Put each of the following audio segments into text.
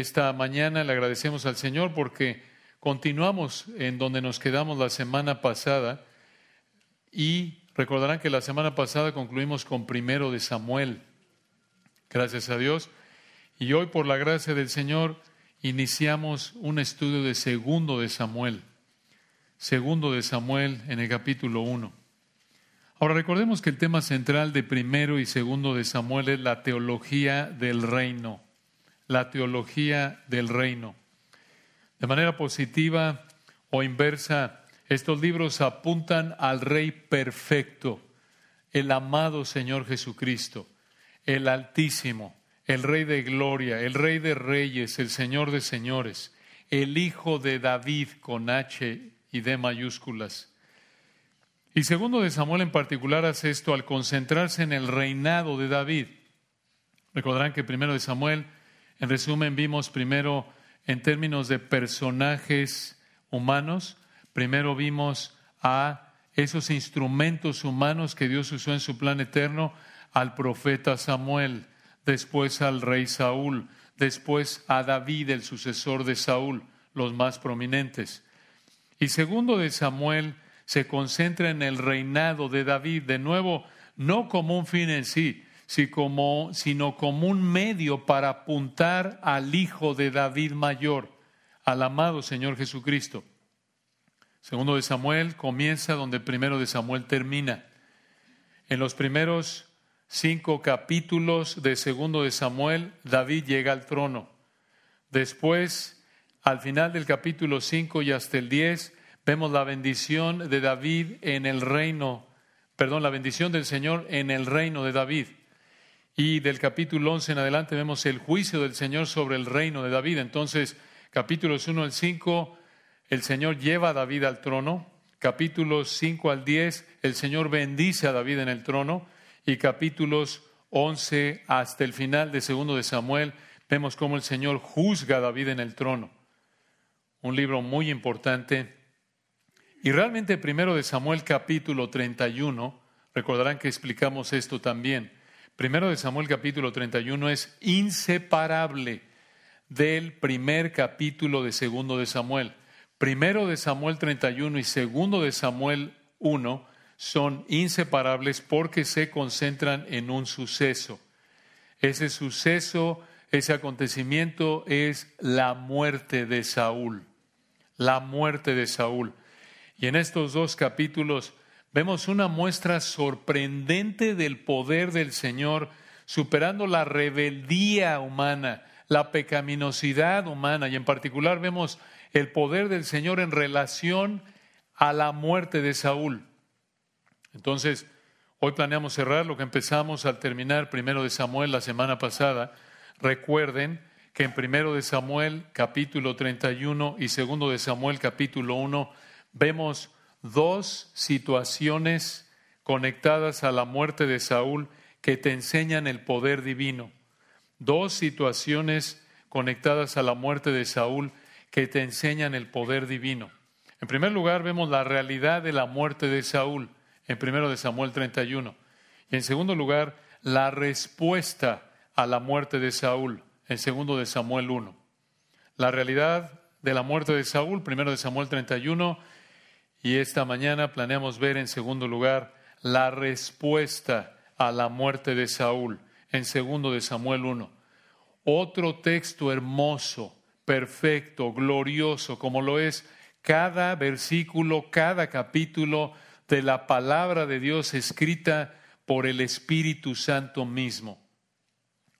esta mañana. Le agradecemos al Señor porque continuamos en donde nos quedamos la semana pasada y recordarán que la semana pasada concluimos con primero de Samuel. Gracias a Dios. Y hoy, por la gracia del Señor, iniciamos un estudio de segundo de Samuel. Segundo de Samuel en el capítulo 1. Ahora recordemos que el tema central de primero y segundo de Samuel es la teología del reino. La teología del reino. De manera positiva o inversa, estos libros apuntan al Rey perfecto, el amado Señor Jesucristo, el Altísimo, el Rey de Gloria, el Rey de Reyes, el Señor de Señores, el Hijo de David con H y D mayúsculas. Y segundo de Samuel en particular hace esto al concentrarse en el reinado de David. Recordarán que primero de Samuel, en resumen, vimos primero en términos de personajes humanos, primero vimos a esos instrumentos humanos que Dios usó en su plan eterno, al profeta Samuel, después al rey Saúl, después a David, el sucesor de Saúl, los más prominentes. Y segundo de Samuel se concentra en el reinado de David, de nuevo, no como un fin en sí, sino como un medio para apuntar al Hijo de David mayor, al amado Señor Jesucristo. Segundo de Samuel comienza donde primero de Samuel termina. En los primeros cinco capítulos de segundo de Samuel, David llega al trono. Después, al final del capítulo 5 y hasta el 10, vemos la bendición de David en el reino, perdón, la bendición del Señor en el reino de David. Y del capítulo 11 en adelante vemos el juicio del Señor sobre el reino de David. Entonces, capítulos 1 al 5, el Señor lleva a David al trono. Capítulos 5 al 10, el Señor bendice a David en el trono. Y capítulos 11 hasta el final de segundo de Samuel, vemos cómo el Señor juzga a David en el trono. Un libro muy importante. Y realmente primero de Samuel capítulo 31, recordarán que explicamos esto también. Primero de Samuel capítulo 31 es inseparable del primer capítulo de segundo de Samuel. Primero de Samuel 31 y segundo de Samuel 1 son inseparables porque se concentran en un suceso. Ese suceso, ese acontecimiento es la muerte de Saúl. La muerte de Saúl. Y en estos dos capítulos vemos una muestra sorprendente del poder del Señor, superando la rebeldía humana, la pecaminosidad humana, y en particular vemos el poder del Señor en relación a la muerte de Saúl. Entonces, hoy planeamos cerrar lo que empezamos al terminar primero de Samuel la semana pasada. Recuerden que en primero de Samuel capítulo 31 y segundo de Samuel capítulo 1 vemos dos situaciones conectadas a la muerte de Saúl que te enseñan el poder divino. Dos situaciones conectadas a la muerte de Saúl que te enseñan el poder divino. En primer lugar, vemos la realidad de la muerte de Saúl, en primero de Samuel 31. Y en segundo lugar, la respuesta a la muerte de Saúl, en segundo de Samuel 1. La realidad de la muerte de Saúl, primero de Samuel 31, y esta mañana planeamos ver en segundo lugar la respuesta a la muerte de Saúl en segundo de Samuel 1. Otro texto hermoso, perfecto, glorioso, como lo es cada versículo, cada capítulo de la palabra de Dios escrita por el Espíritu Santo mismo.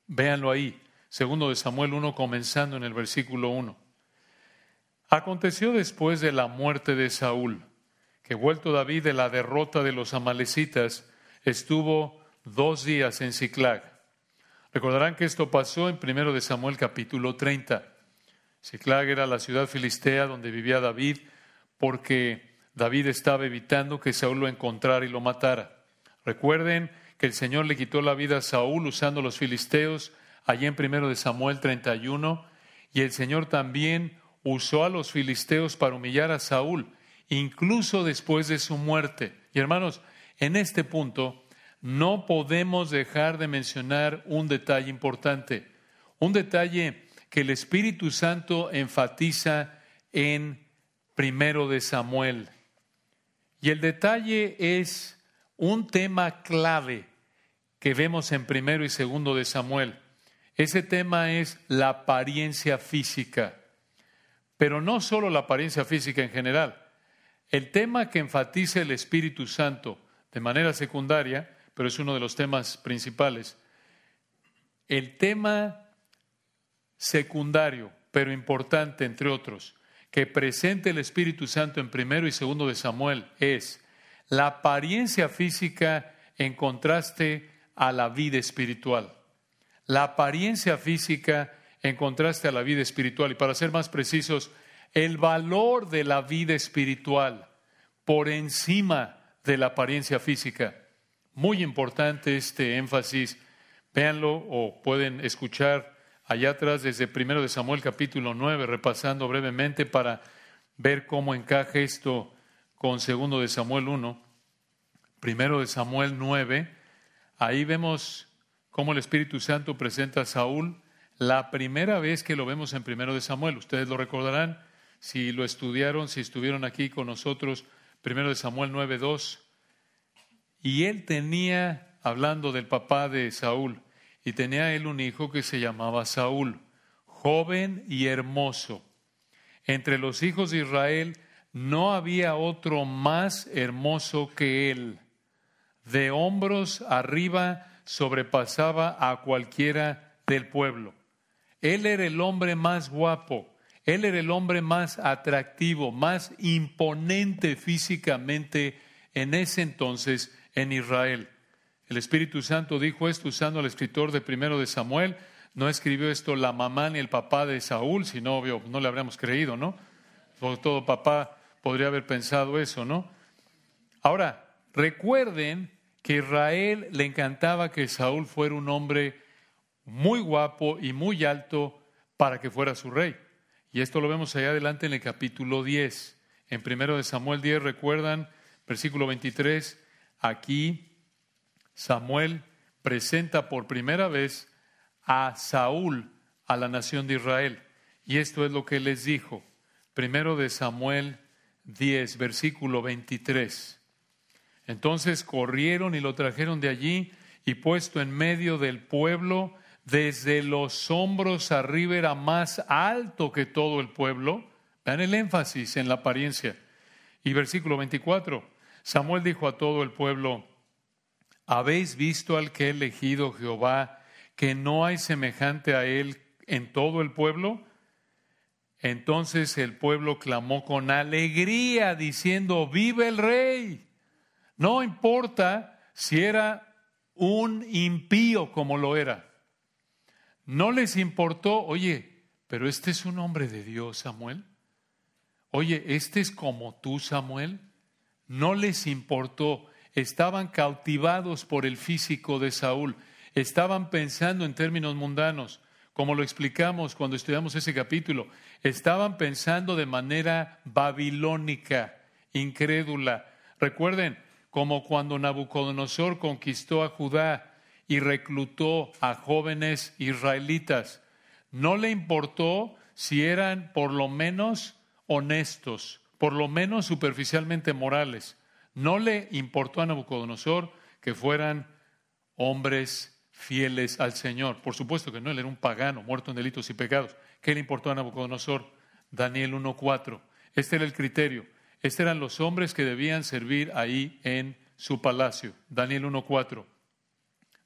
Véanlo ahí, segundo de Samuel 1, comenzando en el versículo 1. Aconteció después de la muerte de Saúl que vuelto David de la derrota de los amalecitas, estuvo dos días en Ciclag. Recordarán que esto pasó en 1 de Samuel capítulo 30. Ciclag era la ciudad filistea donde vivía David porque David estaba evitando que Saúl lo encontrara y lo matara. Recuerden que el Señor le quitó la vida a Saúl usando los filisteos allí en 1 de Samuel 31 y el Señor también usó a los filisteos para humillar a Saúl incluso después de su muerte. Y hermanos, en este punto no podemos dejar de mencionar un detalle importante, un detalle que el Espíritu Santo enfatiza en primero de Samuel. Y el detalle es un tema clave que vemos en primero y segundo de Samuel. Ese tema es la apariencia física, pero no solo la apariencia física en general. El tema que enfatiza el Espíritu Santo de manera secundaria, pero es uno de los temas principales, el tema secundario, pero importante entre otros, que presenta el Espíritu Santo en primero y segundo de Samuel es la apariencia física en contraste a la vida espiritual. La apariencia física en contraste a la vida espiritual. Y para ser más precisos, el valor de la vida espiritual por encima de la apariencia física. Muy importante este énfasis. Véanlo o pueden escuchar allá atrás desde primero de Samuel capítulo 9, repasando brevemente para ver cómo encaja esto con segundo de Samuel 1. Primero de Samuel 9, Ahí vemos cómo el Espíritu Santo presenta a Saúl la primera vez que lo vemos en primero de Samuel. Ustedes lo recordarán si lo estudiaron, si estuvieron aquí con nosotros, primero de Samuel 9.2. Y él tenía, hablando del papá de Saúl, y tenía él un hijo que se llamaba Saúl, joven y hermoso. Entre los hijos de Israel no había otro más hermoso que él de hombros arriba sobrepasaba a cualquiera del pueblo. Él era el hombre más guapo, él era el hombre más atractivo, más imponente físicamente en ese entonces en Israel. El Espíritu Santo dijo esto usando al escritor de primero de Samuel. No escribió esto la mamá ni el papá de Saúl, si no, obvio, no le habríamos creído, ¿no? Todo papá podría haber pensado eso, ¿no? Ahora, recuerden que Israel le encantaba que Saúl fuera un hombre muy guapo y muy alto para que fuera su rey. Y esto lo vemos allá adelante en el capítulo 10. En primero de Samuel 10, recuerdan, versículo 23, aquí Samuel presenta por primera vez a Saúl a la nación de Israel. Y esto es lo que les dijo. Primero de Samuel 10, versículo 23. Entonces corrieron y lo trajeron de allí y puesto en medio del pueblo, desde los hombros arriba era más alto que todo el pueblo. Dan el énfasis en la apariencia. Y versículo 24, Samuel dijo a todo el pueblo, ¿habéis visto al que ha elegido Jehová, que no hay semejante a él en todo el pueblo? Entonces el pueblo clamó con alegría, diciendo, vive el rey. No importa si era un impío como lo era. No les importó, oye, pero este es un hombre de Dios, Samuel. Oye, este es como tú, Samuel. No les importó. Estaban cautivados por el físico de Saúl. Estaban pensando en términos mundanos, como lo explicamos cuando estudiamos ese capítulo. Estaban pensando de manera babilónica, incrédula. Recuerden, como cuando Nabucodonosor conquistó a Judá y reclutó a jóvenes israelitas. No le importó si eran por lo menos honestos, por lo menos superficialmente morales. No le importó a Nabucodonosor que fueran hombres fieles al Señor. Por supuesto que no, él era un pagano, muerto en delitos y pecados. ¿Qué le importó a Nabucodonosor? Daniel 1.4. Este era el criterio. Estos eran los hombres que debían servir ahí en su palacio. Daniel 1.4.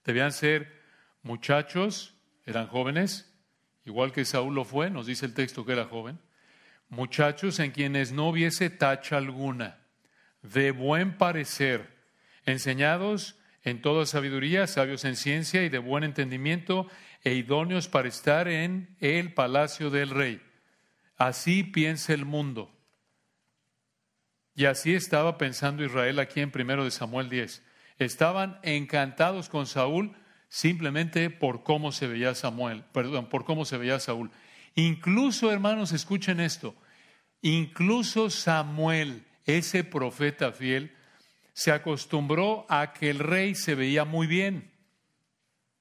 Debían ser muchachos, eran jóvenes, igual que Saúl lo fue, nos dice el texto que era joven, muchachos en quienes no hubiese tacha alguna, de buen parecer, enseñados en toda sabiduría, sabios en ciencia y de buen entendimiento, e idóneos para estar en el palacio del rey. Así piensa el mundo. Y así estaba pensando Israel aquí en primero de Samuel 10. Estaban encantados con Saúl simplemente por cómo se veía Samuel, perdón, por cómo se veía Saúl. Incluso, hermanos, escuchen esto. Incluso Samuel, ese profeta fiel, se acostumbró a que el rey se veía muy bien.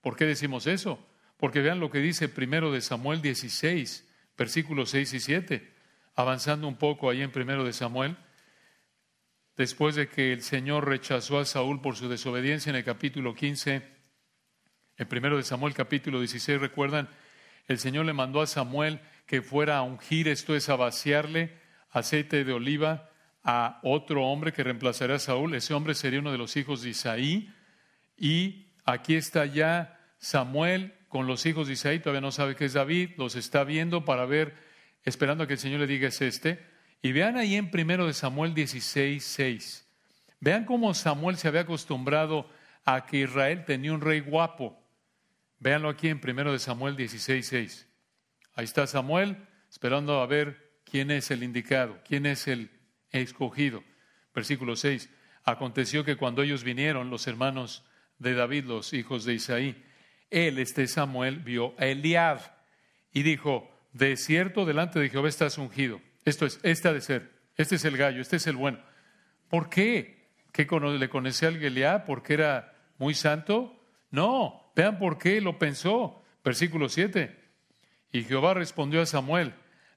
¿Por qué decimos eso? porque vean lo que dice primero de Samuel 16, versículos 6 y 7, avanzando un poco ahí en primero de Samuel, después de que el Señor rechazó a Saúl por su desobediencia en el capítulo 15, en primero de Samuel capítulo 16, recuerdan, el Señor le mandó a Samuel que fuera a ungir, esto es a vaciarle aceite de oliva a otro hombre que reemplazaría a Saúl. Ese hombre sería uno de los hijos de Isaí. Y aquí está ya Samuel con los hijos de Isaí, todavía no sabe que es David, los está viendo para ver, esperando a que el Señor le diga es este. Y vean ahí en primero de Samuel 16, 6. Vean cómo Samuel se había acostumbrado a que Israel tenía un rey guapo. Véanlo aquí en primero de Samuel 16, 6. Ahí está Samuel esperando a ver quién es el indicado, quién es el escogido. Versículo 6. Aconteció que cuando ellos vinieron, los hermanos de David, los hijos de Isaí, él, este Samuel, vio a Eliab y dijo, de cierto delante de Jehová estás ungido. Esto es, este ha de ser, este es el gallo, este es el bueno. ¿Por qué? ¿Qué le conocía al Eliab? ¿Porque era muy santo? No, vean por qué lo pensó. Versículo 7. Y Jehová respondió a Samuel,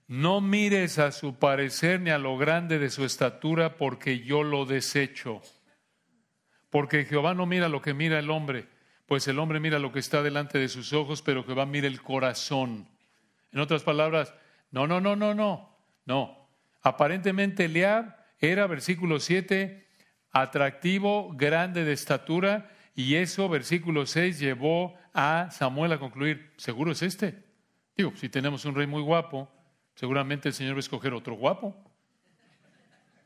no mires a su parecer ni a lo grande de su estatura, porque yo lo desecho. Porque Jehová no mira lo que mira el hombre, pues el hombre mira lo que está delante de sus ojos, pero Jehová mira el corazón. En otras palabras, no, no, no, no, no, no. Aparentemente Eliab era, versículo 7, atractivo, grande de estatura, y eso, versículo 6, llevó a Samuel a concluir, seguro es este. Digo, si tenemos un rey muy guapo, seguramente el Señor va a escoger otro guapo.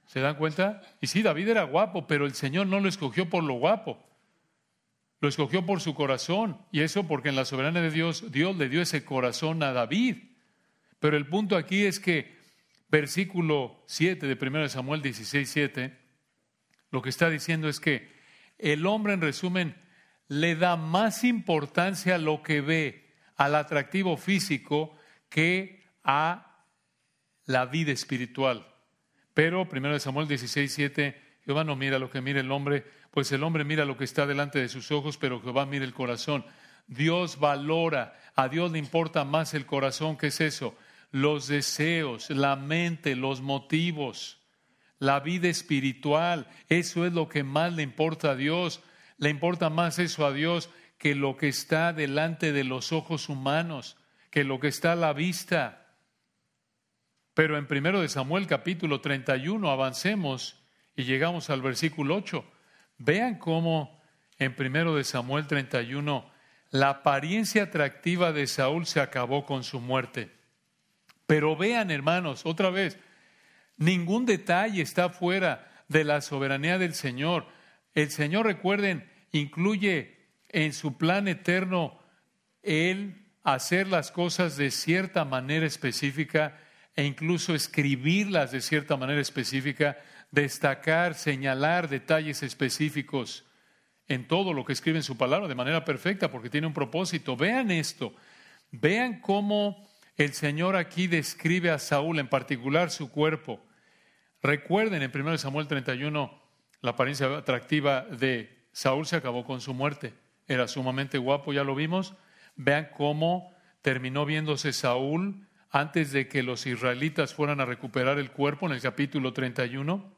¿Se dan cuenta? Y sí, David era guapo, pero el Señor no lo escogió por lo guapo. Lo escogió por su corazón. Y eso porque en la soberanía de Dios, Dios le dio ese corazón a David. Pero el punto aquí es que versículo 7 de 1 Samuel 16, 7, lo que está diciendo es que el hombre, en resumen, le da más importancia a lo que ve, al atractivo físico, que a la vida espiritual. Pero, 1 Samuel 16, 7, Jehová no mira lo que mira el hombre, pues el hombre mira lo que está delante de sus ojos, pero Jehová mira el corazón. Dios valora, a Dios le importa más el corazón, ¿qué es eso? Los deseos, la mente, los motivos, la vida espiritual, eso es lo que más le importa a Dios. Le importa más eso a Dios que lo que está delante de los ojos humanos, que lo que está a la vista. Pero en primero de Samuel capítulo 31 avancemos y llegamos al versículo 8. Vean cómo en primero de Samuel 31 la apariencia atractiva de Saúl se acabó con su muerte. Pero vean, hermanos, otra vez, ningún detalle está fuera de la soberanía del Señor. El Señor, recuerden, incluye en su plan eterno el hacer las cosas de cierta manera específica e incluso escribirlas de cierta manera específica destacar, señalar detalles específicos en todo lo que escribe en su palabra de manera perfecta porque tiene un propósito. Vean esto, vean cómo el Señor aquí describe a Saúl, en particular su cuerpo. Recuerden en 1 Samuel 31, la apariencia atractiva de Saúl se acabó con su muerte. Era sumamente guapo, ya lo vimos. Vean cómo terminó viéndose Saúl antes de que los israelitas fueran a recuperar el cuerpo en el capítulo 31.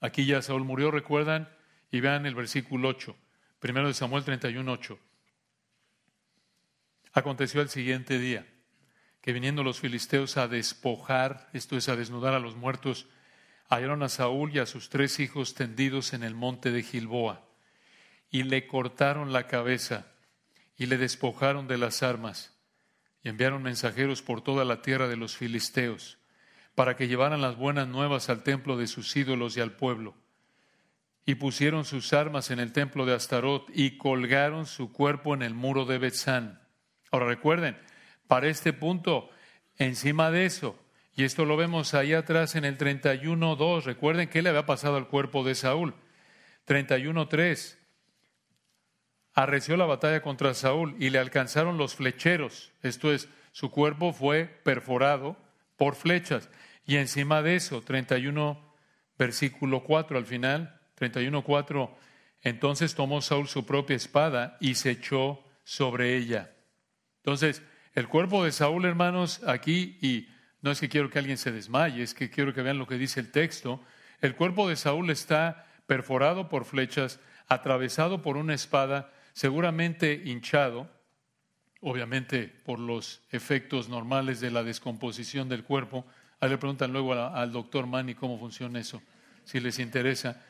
Aquí ya Saúl murió, recuerdan, y vean el versículo 8, primero de Samuel 31, 8. Aconteció el siguiente día que viniendo los filisteos a despojar, esto es a desnudar a los muertos, hallaron a Saúl y a sus tres hijos tendidos en el monte de Gilboa, y le cortaron la cabeza y le despojaron de las armas, y enviaron mensajeros por toda la tierra de los filisteos para que llevaran las buenas nuevas al templo de sus ídolos y al pueblo. Y pusieron sus armas en el templo de Astarot y colgaron su cuerpo en el muro de Betzán. Ahora recuerden, para este punto, encima de eso, y esto lo vemos ahí atrás en el 31.2, recuerden qué le había pasado al cuerpo de Saúl. 31.3, arreció la batalla contra Saúl y le alcanzaron los flecheros, esto es, su cuerpo fue perforado por flechas. Y encima de eso, 31, versículo 4 al final, 31, 4, entonces tomó Saúl su propia espada y se echó sobre ella. Entonces, el cuerpo de Saúl, hermanos, aquí, y no es que quiero que alguien se desmaye, es que quiero que vean lo que dice el texto, el cuerpo de Saúl está perforado por flechas, atravesado por una espada, seguramente hinchado, obviamente por los efectos normales de la descomposición del cuerpo. Ahí le preguntan luego al doctor Manny cómo funciona eso, si les interesa.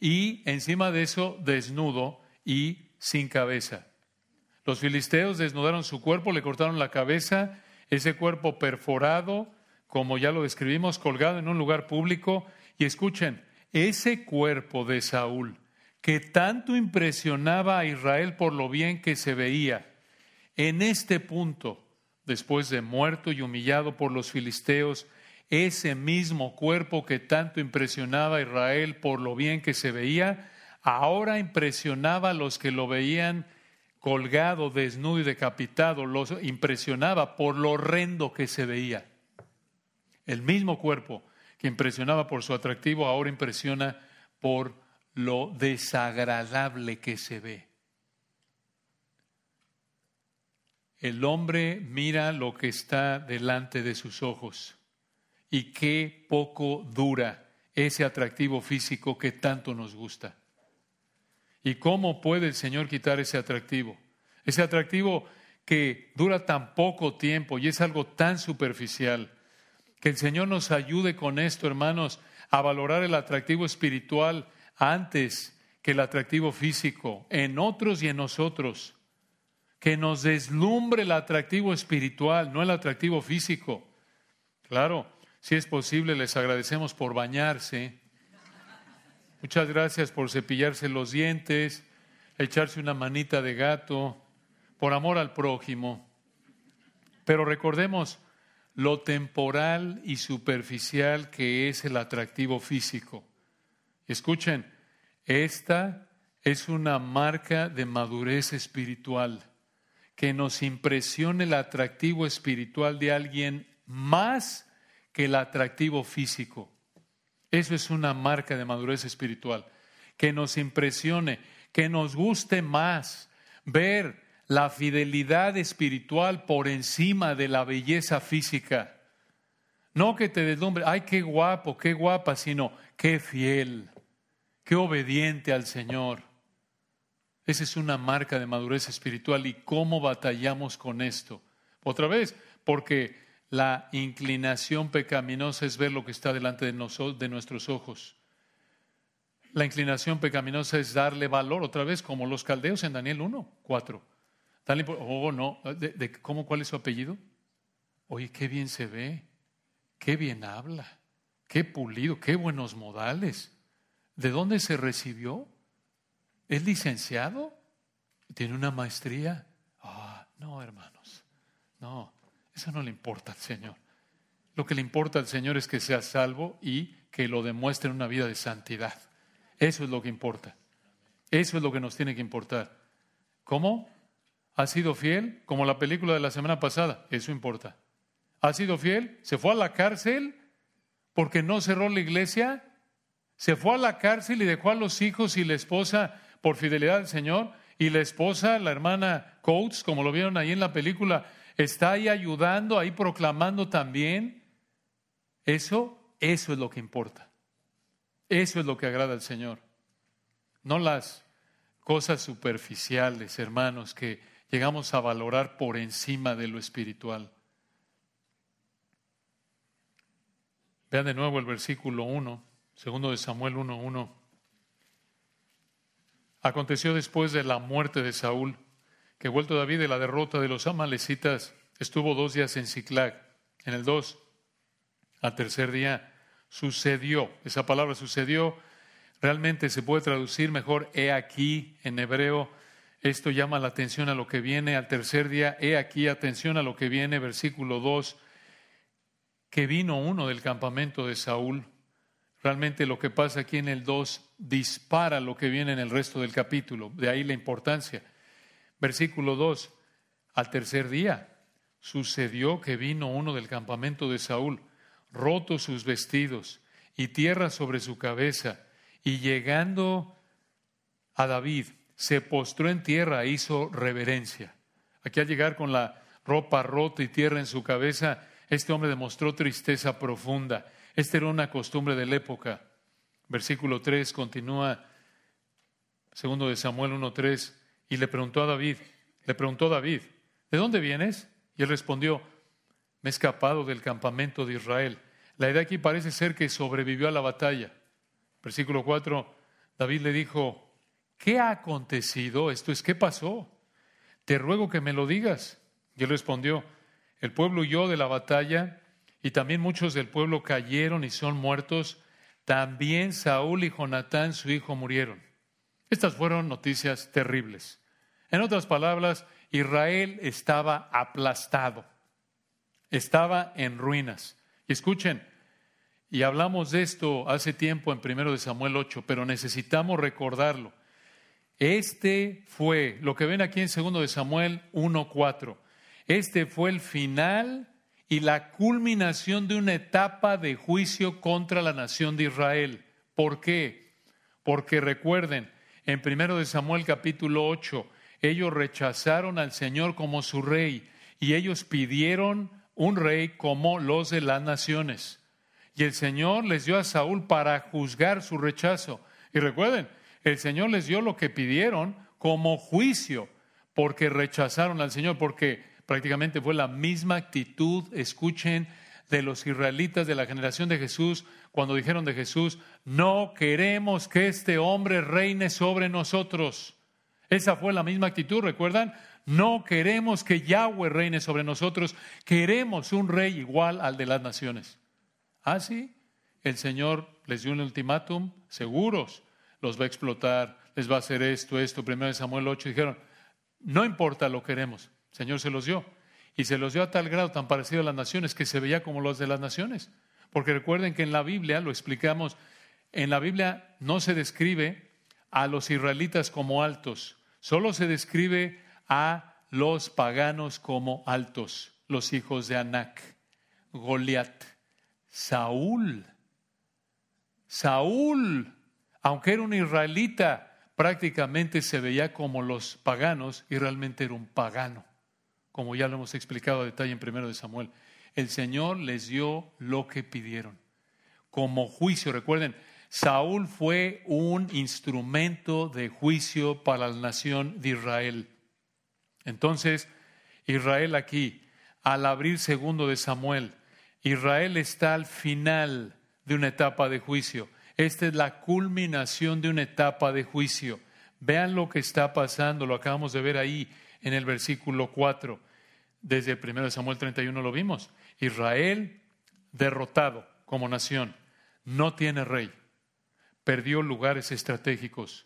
Y encima de eso, desnudo y sin cabeza. Los filisteos desnudaron su cuerpo, le cortaron la cabeza, ese cuerpo perforado, como ya lo describimos, colgado en un lugar público. Y escuchen, ese cuerpo de Saúl, que tanto impresionaba a Israel por lo bien que se veía, en este punto, después de muerto y humillado por los filisteos, ese mismo cuerpo que tanto impresionaba a Israel por lo bien que se veía, ahora impresionaba a los que lo veían colgado, desnudo y decapitado, los impresionaba por lo horrendo que se veía. El mismo cuerpo que impresionaba por su atractivo ahora impresiona por lo desagradable que se ve. El hombre mira lo que está delante de sus ojos y qué poco dura ese atractivo físico que tanto nos gusta. ¿Y cómo puede el Señor quitar ese atractivo? Ese atractivo que dura tan poco tiempo y es algo tan superficial. Que el Señor nos ayude con esto, hermanos, a valorar el atractivo espiritual antes que el atractivo físico, en otros y en nosotros. Que nos deslumbre el atractivo espiritual, no el atractivo físico. Claro, si es posible, les agradecemos por bañarse, Muchas gracias por cepillarse los dientes, echarse una manita de gato, por amor al prójimo. Pero recordemos lo temporal y superficial que es el atractivo físico. Escuchen, esta es una marca de madurez espiritual, que nos impresione el atractivo espiritual de alguien más que el atractivo físico. Eso es una marca de madurez espiritual. Que nos impresione, que nos guste más ver la fidelidad espiritual por encima de la belleza física. No que te deslumbre, ay, qué guapo, qué guapa, sino qué fiel, qué obediente al Señor. Esa es una marca de madurez espiritual y cómo batallamos con esto. Otra vez, porque la inclinación pecaminosa es ver lo que está delante de, nosotros, de nuestros ojos. La inclinación pecaminosa es darle valor, otra vez, como los caldeos en Daniel 1, 4. oh, no, ¿De, cómo, ¿cuál es su apellido? Oye, qué bien se ve, qué bien habla, qué pulido, qué buenos modales. ¿De dónde se recibió? ¿Es licenciado? ¿Tiene una maestría? Ah, no, hermanos, no. Eso no le importa al Señor. Lo que le importa al Señor es que sea salvo y que lo demuestre en una vida de santidad. Eso es lo que importa. Eso es lo que nos tiene que importar. ¿Cómo? ¿Ha sido fiel? Como la película de la semana pasada. Eso importa. ¿Ha sido fiel? ¿Se fue a la cárcel porque no cerró la iglesia? ¿Se fue a la cárcel y dejó a los hijos y la esposa por fidelidad al Señor? Y la esposa, la hermana Coates, como lo vieron ahí en la película, está ahí ayudando, ahí proclamando también. Eso, eso es lo que importa. Eso es lo que agrada al Señor. No las cosas superficiales, hermanos, que llegamos a valorar por encima de lo espiritual. Vean de nuevo el versículo 1, segundo de Samuel 1.1. Aconteció después de la muerte de Saúl que vuelto David de la derrota de los amalecitas, estuvo dos días en Ciclag. En el dos, al tercer día, sucedió. Esa palabra sucedió realmente se puede traducir mejor he aquí en hebreo. Esto llama la atención a lo que viene. Al tercer día, he aquí, atención a lo que viene, versículo 2, que vino uno del campamento de Saúl. Realmente lo que pasa aquí en el 2 dispara lo que viene en el resto del capítulo. De ahí la importancia. Versículo 2. Al tercer día sucedió que vino uno del campamento de Saúl, roto sus vestidos y tierra sobre su cabeza, y llegando a David, se postró en tierra e hizo reverencia. Aquí al llegar con la ropa rota y tierra en su cabeza, este hombre demostró tristeza profunda. Esta era una costumbre de la época. Versículo 3 continúa, segundo de Samuel 1.3, y le preguntó a David, le preguntó David, ¿de dónde vienes? Y él respondió, me he escapado del campamento de Israel. La idea aquí parece ser que sobrevivió a la batalla. Versículo 4, David le dijo, ¿qué ha acontecido? Esto es, ¿qué pasó? Te ruego que me lo digas. Y él respondió, el pueblo huyó de la batalla y también muchos del pueblo cayeron y son muertos. También Saúl y Jonatán, su hijo, murieron. Estas fueron noticias terribles. En otras palabras, Israel estaba aplastado, estaba en ruinas. Y escuchen, y hablamos de esto hace tiempo en 1 de Samuel 8, pero necesitamos recordarlo. Este fue lo que ven aquí en 2 de Samuel 1:4. Este fue el final y la culminación de una etapa de juicio contra la nación de Israel. ¿Por qué? Porque recuerden, en 1 de Samuel capítulo 8, ellos rechazaron al Señor como su rey y ellos pidieron un rey como los de las naciones. Y el Señor les dio a Saúl para juzgar su rechazo. Y recuerden, el Señor les dio lo que pidieron como juicio, porque rechazaron al Señor, porque prácticamente fue la misma actitud, escuchen, de los israelitas de la generación de Jesús cuando dijeron de Jesús, no queremos que este hombre reine sobre nosotros. Esa fue la misma actitud, ¿recuerdan? No queremos que Yahweh reine sobre nosotros, queremos un rey igual al de las naciones. Ah, sí, el Señor les dio un ultimátum, seguros, los va a explotar, les va a hacer esto, esto. Primero Samuel 8 dijeron, no importa, lo queremos. El Señor se los dio. Y se los dio a tal grado tan parecido a las naciones que se veía como los de las naciones. Porque recuerden que en la Biblia, lo explicamos, en la Biblia no se describe a los israelitas como altos, Solo se describe a los paganos como altos, los hijos de Anac, Goliat, Saúl. Saúl, aunque era un israelita, prácticamente se veía como los paganos y realmente era un pagano, como ya lo hemos explicado a detalle en primero de Samuel. El Señor les dio lo que pidieron. Como juicio, recuerden, Saúl fue un instrumento de juicio para la nación de Israel. Entonces, Israel aquí, al abrir segundo de Samuel, Israel está al final de una etapa de juicio. Esta es la culminación de una etapa de juicio. Vean lo que está pasando, lo acabamos de ver ahí en el versículo 4. Desde el 1 Samuel 31 lo vimos. Israel derrotado como nación, no tiene rey perdió lugares estratégicos.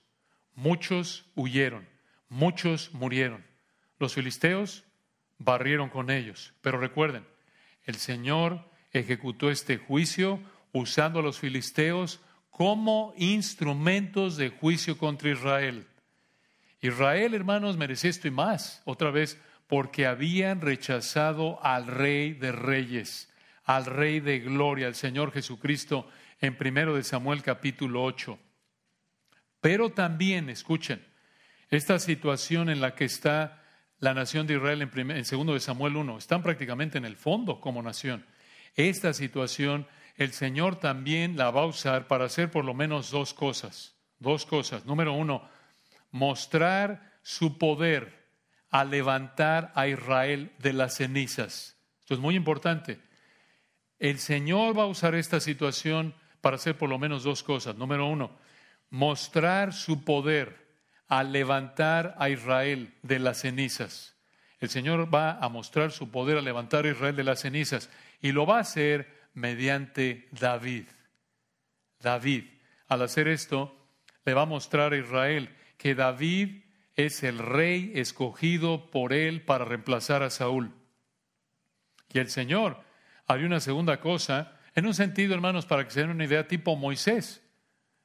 Muchos huyeron, muchos murieron. Los filisteos barrieron con ellos. Pero recuerden, el Señor ejecutó este juicio usando a los filisteos como instrumentos de juicio contra Israel. Israel, hermanos, merece esto y más, otra vez, porque habían rechazado al Rey de Reyes, al Rey de Gloria, al Señor Jesucristo, en primero de Samuel capítulo 8. Pero también, escuchen, esta situación en la que está la nación de Israel en, en segundo de Samuel 1, están prácticamente en el fondo como nación. Esta situación el Señor también la va a usar para hacer por lo menos dos cosas. Dos cosas. Número uno, mostrar su poder a levantar a Israel de las cenizas. Esto es muy importante. El Señor va a usar esta situación para hacer por lo menos dos cosas. Número uno, mostrar su poder al levantar a Israel de las cenizas. El Señor va a mostrar su poder al levantar a Israel de las cenizas y lo va a hacer mediante David. David, al hacer esto, le va a mostrar a Israel que David es el rey escogido por él para reemplazar a Saúl. Y el Señor haría una segunda cosa en un sentido, hermanos, para que se den una idea, tipo Moisés.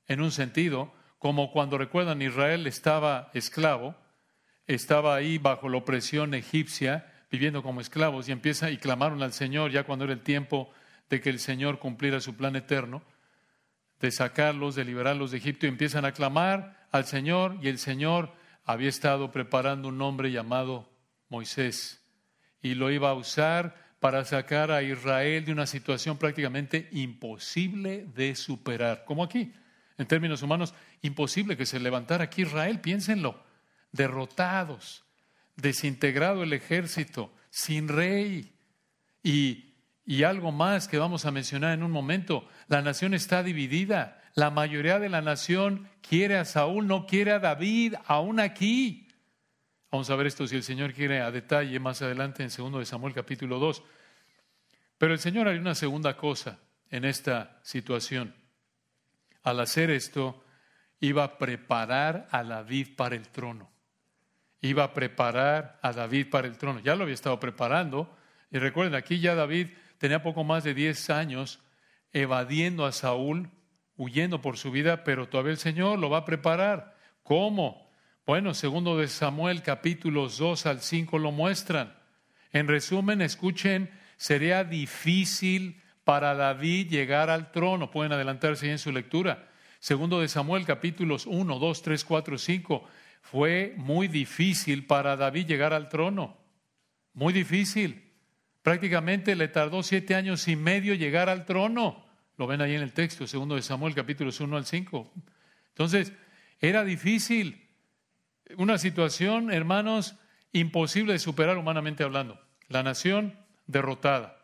En un sentido, como cuando recuerdan Israel estaba esclavo, estaba ahí bajo la opresión egipcia, viviendo como esclavos, y empieza y clamaron al Señor ya cuando era el tiempo de que el Señor cumpliera su plan eterno, de sacarlos, de liberarlos de Egipto, y empiezan a clamar al Señor, y el Señor había estado preparando un hombre llamado Moisés. y lo iba a usar para sacar a Israel de una situación prácticamente imposible de superar, como aquí, en términos humanos, imposible que se levantara aquí Israel, piénsenlo, derrotados, desintegrado el ejército, sin rey. Y, y algo más que vamos a mencionar en un momento, la nación está dividida, la mayoría de la nación quiere a Saúl, no quiere a David, aún aquí. Vamos a ver esto si el Señor quiere a detalle más adelante en 2 de Samuel capítulo 2. Pero el Señor haría una segunda cosa en esta situación. Al hacer esto, iba a preparar a David para el trono. Iba a preparar a David para el trono. Ya lo había estado preparando. Y recuerden, aquí ya David tenía poco más de 10 años evadiendo a Saúl, huyendo por su vida, pero todavía el Señor lo va a preparar. ¿Cómo? Bueno, segundo de Samuel capítulos 2 al 5 lo muestran. En resumen, escuchen, sería difícil para David llegar al trono. Pueden adelantarse en su lectura. Segundo de Samuel capítulos 1, 2, 3, 4, 5. Fue muy difícil para David llegar al trono. Muy difícil. Prácticamente le tardó siete años y medio llegar al trono. Lo ven ahí en el texto, segundo de Samuel capítulos 1 al 5. Entonces, era difícil. Una situación, hermanos, imposible de superar humanamente hablando. La nación derrotada.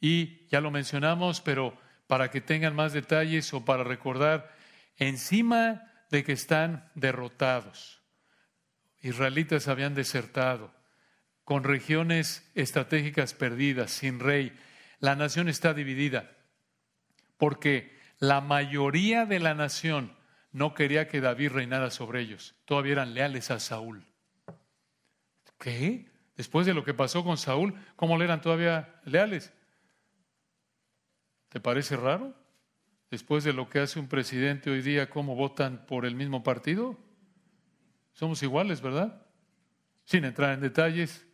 Y ya lo mencionamos, pero para que tengan más detalles o para recordar, encima de que están derrotados, israelitas habían desertado, con regiones estratégicas perdidas, sin rey, la nación está dividida, porque la mayoría de la nación no quería que David reinara sobre ellos. Todavía eran leales a Saúl. ¿Qué? Después de lo que pasó con Saúl, ¿cómo le eran todavía leales? ¿Te parece raro? Después de lo que hace un presidente hoy día, ¿cómo votan por el mismo partido? Somos iguales, ¿verdad? Sin entrar en detalles,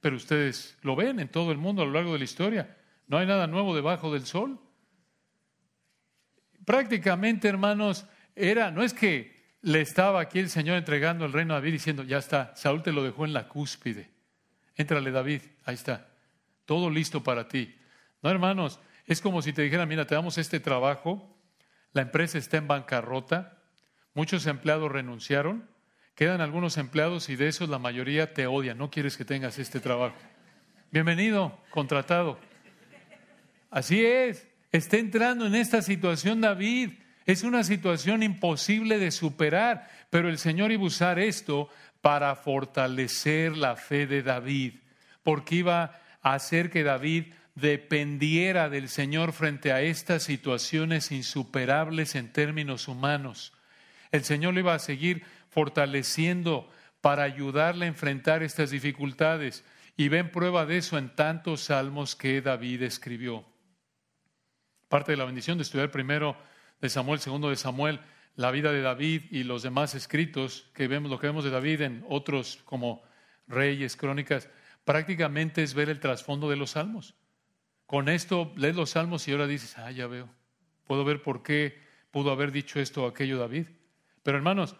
pero ustedes lo ven en todo el mundo a lo largo de la historia. No hay nada nuevo debajo del sol. Prácticamente, hermanos, era, no es que le estaba aquí el Señor entregando el reino a David diciendo, ya está, Saúl te lo dejó en la cúspide. Éntrale David, ahí está, todo listo para ti. No, hermanos, es como si te dijera, mira, te damos este trabajo, la empresa está en bancarrota, muchos empleados renunciaron, quedan algunos empleados y de esos la mayoría te odia, no quieres que tengas este trabajo. Bienvenido, contratado. Así es, está entrando en esta situación David. Es una situación imposible de superar, pero el Señor iba a usar esto para fortalecer la fe de David, porque iba a hacer que David dependiera del Señor frente a estas situaciones insuperables en términos humanos. El Señor lo iba a seguir fortaleciendo para ayudarle a enfrentar estas dificultades. Y ven prueba de eso en tantos salmos que David escribió. Parte de la bendición de estudiar primero de Samuel, segundo de Samuel, la vida de David y los demás escritos que vemos, lo que vemos de David en otros como Reyes, Crónicas, prácticamente es ver el trasfondo de los salmos. Con esto lees los salmos y ahora dices, ah, ya veo, puedo ver por qué pudo haber dicho esto o aquello David. Pero hermanos,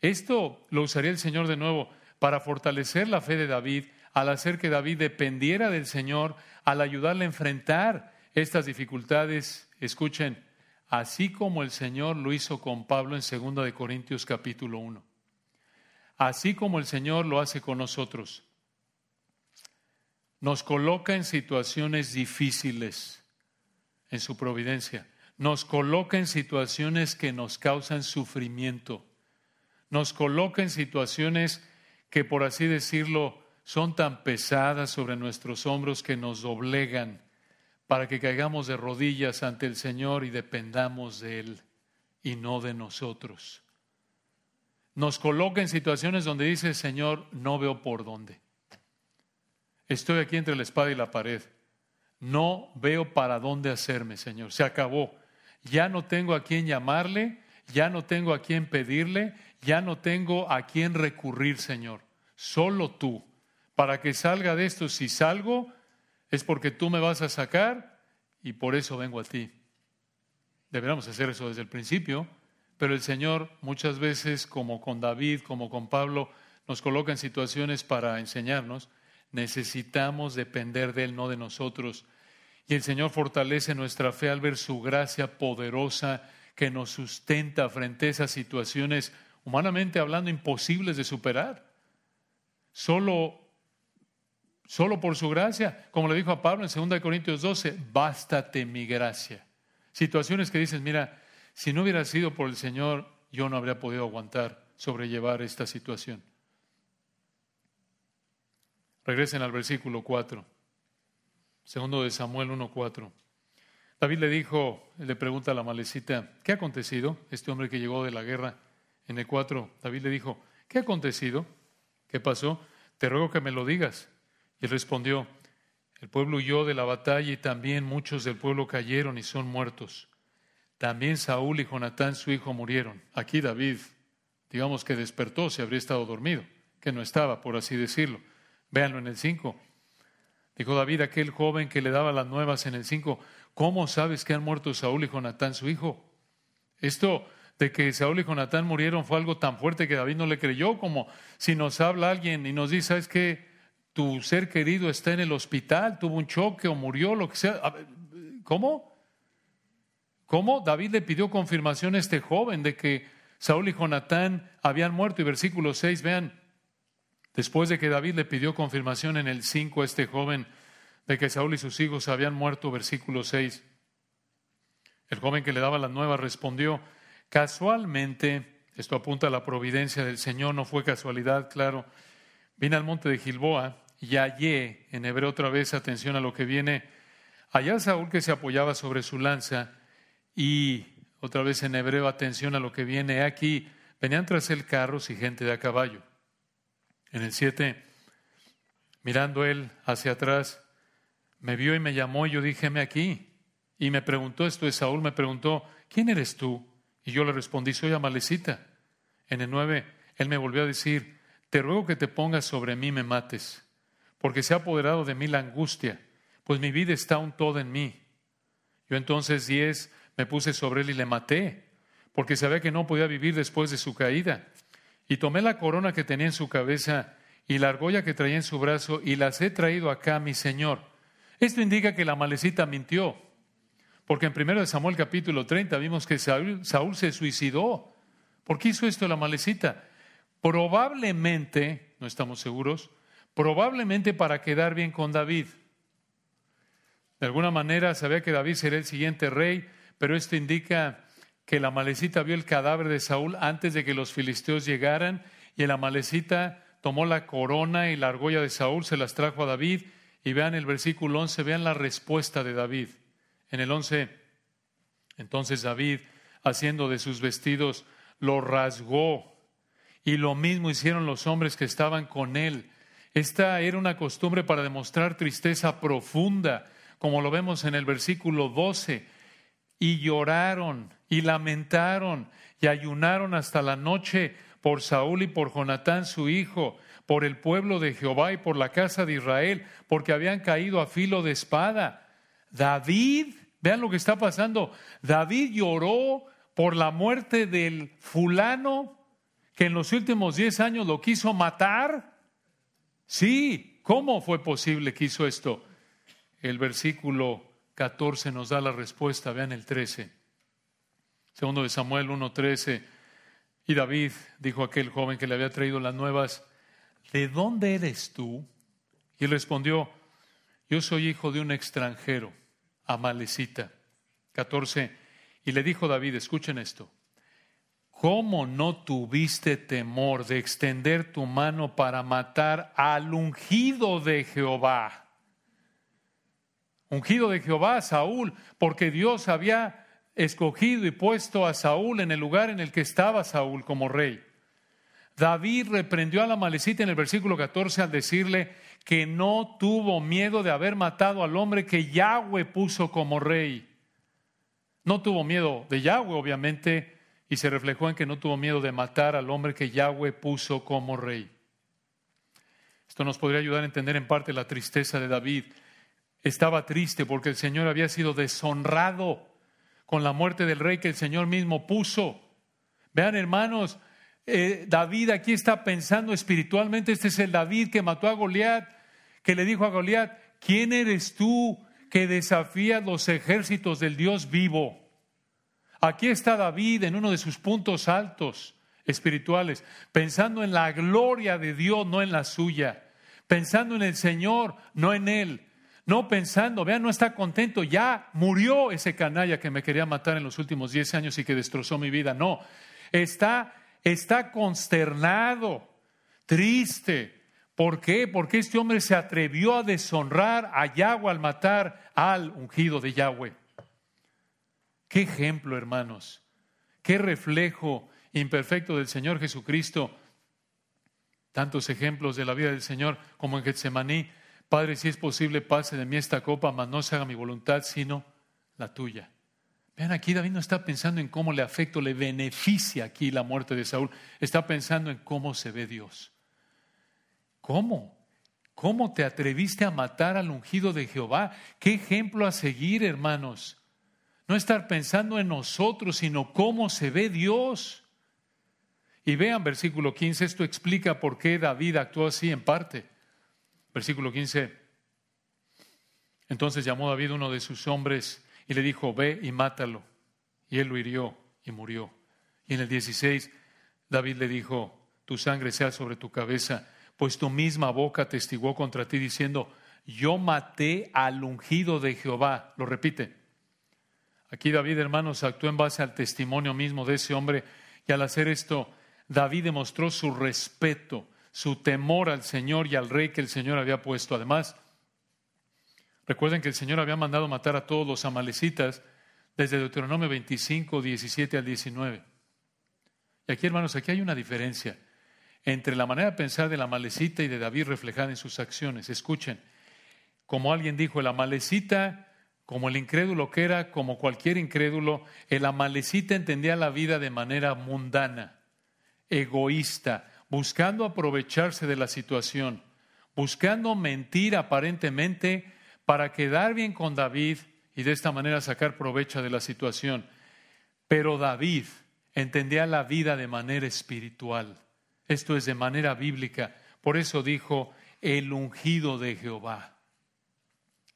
esto lo usaría el Señor de nuevo para fortalecer la fe de David, al hacer que David dependiera del Señor, al ayudarle a enfrentar estas dificultades. Escuchen, así como el Señor lo hizo con Pablo en 2 de Corintios capítulo 1. Así como el Señor lo hace con nosotros. Nos coloca en situaciones difíciles en su providencia. Nos coloca en situaciones que nos causan sufrimiento. Nos coloca en situaciones que, por así decirlo, son tan pesadas sobre nuestros hombros que nos doblegan para que caigamos de rodillas ante el Señor y dependamos de Él y no de nosotros. Nos coloca en situaciones donde dice, Señor, no veo por dónde. Estoy aquí entre la espada y la pared. No veo para dónde hacerme, Señor. Se acabó. Ya no tengo a quién llamarle, ya no tengo a quién pedirle, ya no tengo a quién recurrir, Señor. Solo tú. Para que salga de esto, si salgo, es porque tú me vas a sacar y por eso vengo a ti. Deberíamos hacer eso desde el principio, pero el Señor muchas veces, como con David, como con Pablo, nos coloca en situaciones para enseñarnos. Necesitamos depender de Él, no de nosotros. Y el Señor fortalece nuestra fe al ver su gracia poderosa que nos sustenta frente a esas situaciones, humanamente hablando, imposibles de superar. Solo, solo por su gracia, como le dijo a Pablo en 2 Corintios 12, bástate mi gracia. Situaciones que dices, mira, si no hubiera sido por el Señor, yo no habría podido aguantar, sobrellevar esta situación. Regresen al versículo 4. Segundo de Samuel 1.4. David le dijo, le pregunta a la malecita, ¿qué ha acontecido? Este hombre que llegó de la guerra en el 4, David le dijo, ¿qué ha acontecido? ¿Qué pasó? Te ruego que me lo digas. Y él respondió, el pueblo huyó de la batalla y también muchos del pueblo cayeron y son muertos. También Saúl y Jonatán, su hijo, murieron. Aquí David, digamos que despertó, se habría estado dormido, que no estaba, por así decirlo. Véanlo en el 5. Dijo David, aquel joven que le daba las nuevas en el 5, ¿cómo sabes que han muerto Saúl y Jonatán, su hijo? Esto de que Saúl y Jonatán murieron fue algo tan fuerte que David no le creyó, como si nos habla alguien y nos dice, ¿sabes qué? Tu ser querido está en el hospital, tuvo un choque o murió, lo que sea. ¿Cómo? ¿Cómo? David le pidió confirmación a este joven de que Saúl y Jonatán habían muerto. Y versículo 6, vean, Después de que David le pidió confirmación en el 5 a este joven de que Saúl y sus hijos habían muerto, versículo 6, el joven que le daba la nueva respondió, casualmente, esto apunta a la providencia del Señor, no fue casualidad, claro, vine al monte de Gilboa y hallé, en hebreo otra vez, atención a lo que viene, allá Saúl que se apoyaba sobre su lanza y otra vez en hebreo, atención a lo que viene aquí, venían tras él carros y gente de a caballo. En el 7, mirando él hacia atrás, me vio y me llamó y yo dije, aquí. Y me preguntó, esto es Saúl, me preguntó, ¿quién eres tú? Y yo le respondí, soy Amalecita. En el 9, él me volvió a decir, te ruego que te pongas sobre mí me mates, porque se ha apoderado de mí la angustia, pues mi vida está aún toda en mí. Yo entonces 10 me puse sobre él y le maté, porque sabía que no podía vivir después de su caída. Y tomé la corona que tenía en su cabeza y la argolla que traía en su brazo y las he traído acá, mi Señor. Esto indica que la malecita mintió, porque en 1 Samuel capítulo 30 vimos que Saúl, Saúl se suicidó. ¿Por qué hizo esto la malecita? Probablemente, no estamos seguros, probablemente para quedar bien con David. De alguna manera sabía que David sería el siguiente rey, pero esto indica que la malecita vio el cadáver de Saúl antes de que los filisteos llegaran y la malecita tomó la corona y la argolla de Saúl, se las trajo a David y vean el versículo 11, vean la respuesta de David. En el 11, entonces David, haciendo de sus vestidos, lo rasgó y lo mismo hicieron los hombres que estaban con él. Esta era una costumbre para demostrar tristeza profunda, como lo vemos en el versículo 12 y lloraron y lamentaron y ayunaron hasta la noche por Saúl y por Jonatán su hijo, por el pueblo de Jehová y por la casa de Israel, porque habían caído a filo de espada. David, vean lo que está pasando, David lloró por la muerte del fulano que en los últimos diez años lo quiso matar. Sí, ¿cómo fue posible que hizo esto? El versículo 14 nos da la respuesta, vean el 13. Segundo de Samuel 1:13. Y David dijo a aquel joven que le había traído las nuevas, ¿de dónde eres tú? Y él respondió, yo soy hijo de un extranjero, Amalecita. 14. Y le dijo David, escuchen esto, ¿cómo no tuviste temor de extender tu mano para matar al ungido de Jehová? ungido de Jehová, Saúl, porque Dios había escogido y puesto a Saúl en el lugar en el que estaba Saúl como rey. David reprendió a la malecita en el versículo 14 al decirle que no tuvo miedo de haber matado al hombre que Yahweh puso como rey. No tuvo miedo de Yahweh, obviamente, y se reflejó en que no tuvo miedo de matar al hombre que Yahweh puso como rey. Esto nos podría ayudar a entender en parte la tristeza de David estaba triste porque el Señor había sido deshonrado con la muerte del rey que el Señor mismo puso. Vean, hermanos, eh, David aquí está pensando espiritualmente, este es el David que mató a Goliat, que le dijo a Goliat, ¿quién eres tú que desafías los ejércitos del Dios vivo? Aquí está David en uno de sus puntos altos espirituales, pensando en la gloria de Dios, no en la suya, pensando en el Señor, no en Él, no pensando, vean, no está contento, ya murió ese canalla que me quería matar en los últimos 10 años y que destrozó mi vida, no, está, está consternado, triste. ¿Por qué? Porque este hombre se atrevió a deshonrar a Yahweh al matar al ungido de Yahweh. Qué ejemplo, hermanos. Qué reflejo imperfecto del Señor Jesucristo. Tantos ejemplos de la vida del Señor como en Getsemaní. Padre, si es posible, pase de mí esta copa, mas no se haga mi voluntad, sino la tuya. Vean, aquí David no está pensando en cómo le afecta, le beneficia aquí la muerte de Saúl. Está pensando en cómo se ve Dios. ¿Cómo? ¿Cómo te atreviste a matar al ungido de Jehová? ¿Qué ejemplo a seguir, hermanos? No estar pensando en nosotros, sino cómo se ve Dios. Y vean versículo 15, esto explica por qué David actuó así en parte. Versículo 15. Entonces llamó David uno de sus hombres y le dijo, ve y mátalo. Y él lo hirió y murió. Y en el 16, David le dijo, tu sangre sea sobre tu cabeza, pues tu misma boca testiguó contra ti diciendo, yo maté al ungido de Jehová. Lo repite, Aquí David, hermanos, actuó en base al testimonio mismo de ese hombre y al hacer esto, David demostró su respeto, su temor al Señor y al rey que el Señor había puesto. Además, recuerden que el Señor había mandado matar a todos los amalecitas desde Deuteronomio 25, 17 al 19. Y aquí, hermanos, aquí hay una diferencia entre la manera de pensar de la amalecita y de David reflejada en sus acciones. Escuchen, como alguien dijo, el amalecita como el incrédulo que era, como cualquier incrédulo, el amalecita entendía la vida de manera mundana, egoísta, buscando aprovecharse de la situación, buscando mentir aparentemente para quedar bien con David y de esta manera sacar provecho de la situación. Pero David entendía la vida de manera espiritual. Esto es de manera bíblica. Por eso dijo, el ungido de Jehová.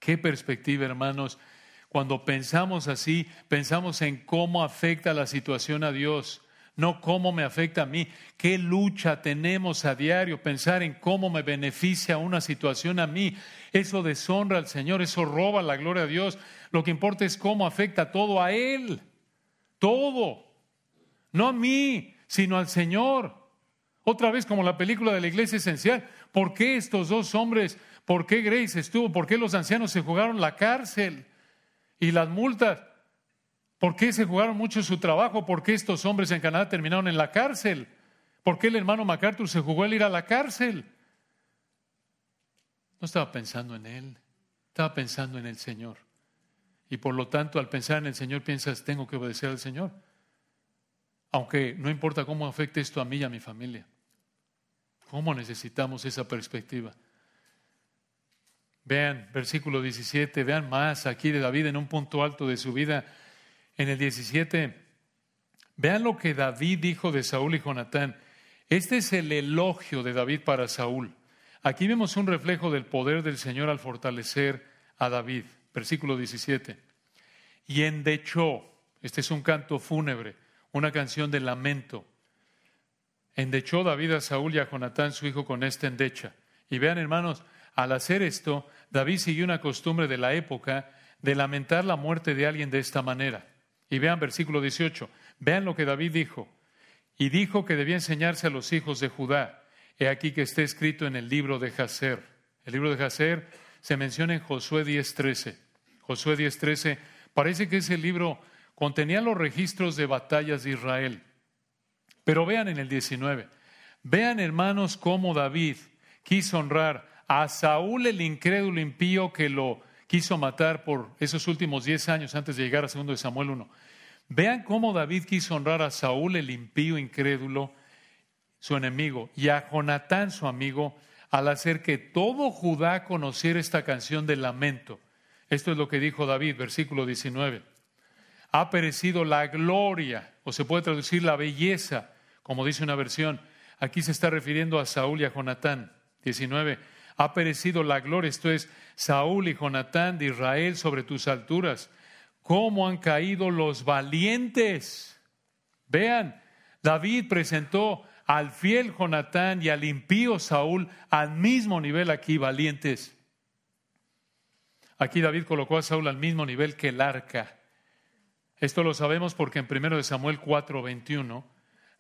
Qué perspectiva, hermanos. Cuando pensamos así, pensamos en cómo afecta la situación a Dios, no cómo me afecta a mí. Qué lucha tenemos a diario, pensar en cómo me beneficia una situación a mí. Eso deshonra al Señor, eso roba la gloria a Dios. Lo que importa es cómo afecta todo a Él. Todo. No a mí, sino al Señor. Otra vez como la película de la iglesia esencial. ¿Por qué estos dos hombres ¿Por qué Grace estuvo? ¿Por qué los ancianos se jugaron la cárcel y las multas? ¿Por qué se jugaron mucho su trabajo? ¿Por qué estos hombres en Canadá terminaron en la cárcel? ¿Por qué el hermano MacArthur se jugó el ir a la cárcel? No estaba pensando en él, estaba pensando en el Señor. Y por lo tanto, al pensar en el Señor, piensas, tengo que obedecer al Señor. Aunque no importa cómo afecte esto a mí y a mi familia. ¿Cómo necesitamos esa perspectiva? Vean versículo 17, vean más aquí de David en un punto alto de su vida. En el 17, vean lo que David dijo de Saúl y Jonatán. Este es el elogio de David para Saúl. Aquí vemos un reflejo del poder del Señor al fortalecer a David. Versículo 17. Y endechó, este es un canto fúnebre, una canción de lamento. Endechó David a Saúl y a Jonatán, su hijo, con esta endecha. Y vean, hermanos, al hacer esto, David siguió una costumbre de la época de lamentar la muerte de alguien de esta manera. Y vean versículo 18, vean lo que David dijo. Y dijo que debía enseñarse a los hijos de Judá. He aquí que está escrito en el libro de Jaser. El libro de Jaser se menciona en Josué 10.13. Josué 10.13 parece que ese libro contenía los registros de batallas de Israel. Pero vean en el 19, vean hermanos cómo David quiso honrar a Saúl el incrédulo impío que lo quiso matar por esos últimos diez años antes de llegar a segundo de Samuel 1. Vean cómo David quiso honrar a Saúl el impío incrédulo, su enemigo, y a Jonatán su amigo, al hacer que todo Judá conociera esta canción de lamento. Esto es lo que dijo David, versículo 19. Ha perecido la gloria, o se puede traducir la belleza, como dice una versión. Aquí se está refiriendo a Saúl y a Jonatán. 19 Ha perecido la gloria, esto es Saúl y Jonatán de Israel sobre tus alturas. ¿Cómo han caído los valientes? Vean, David presentó al fiel Jonatán y al impío Saúl al mismo nivel aquí, valientes. Aquí David colocó a Saúl al mismo nivel que el arca. Esto lo sabemos porque en 1 Samuel 4:21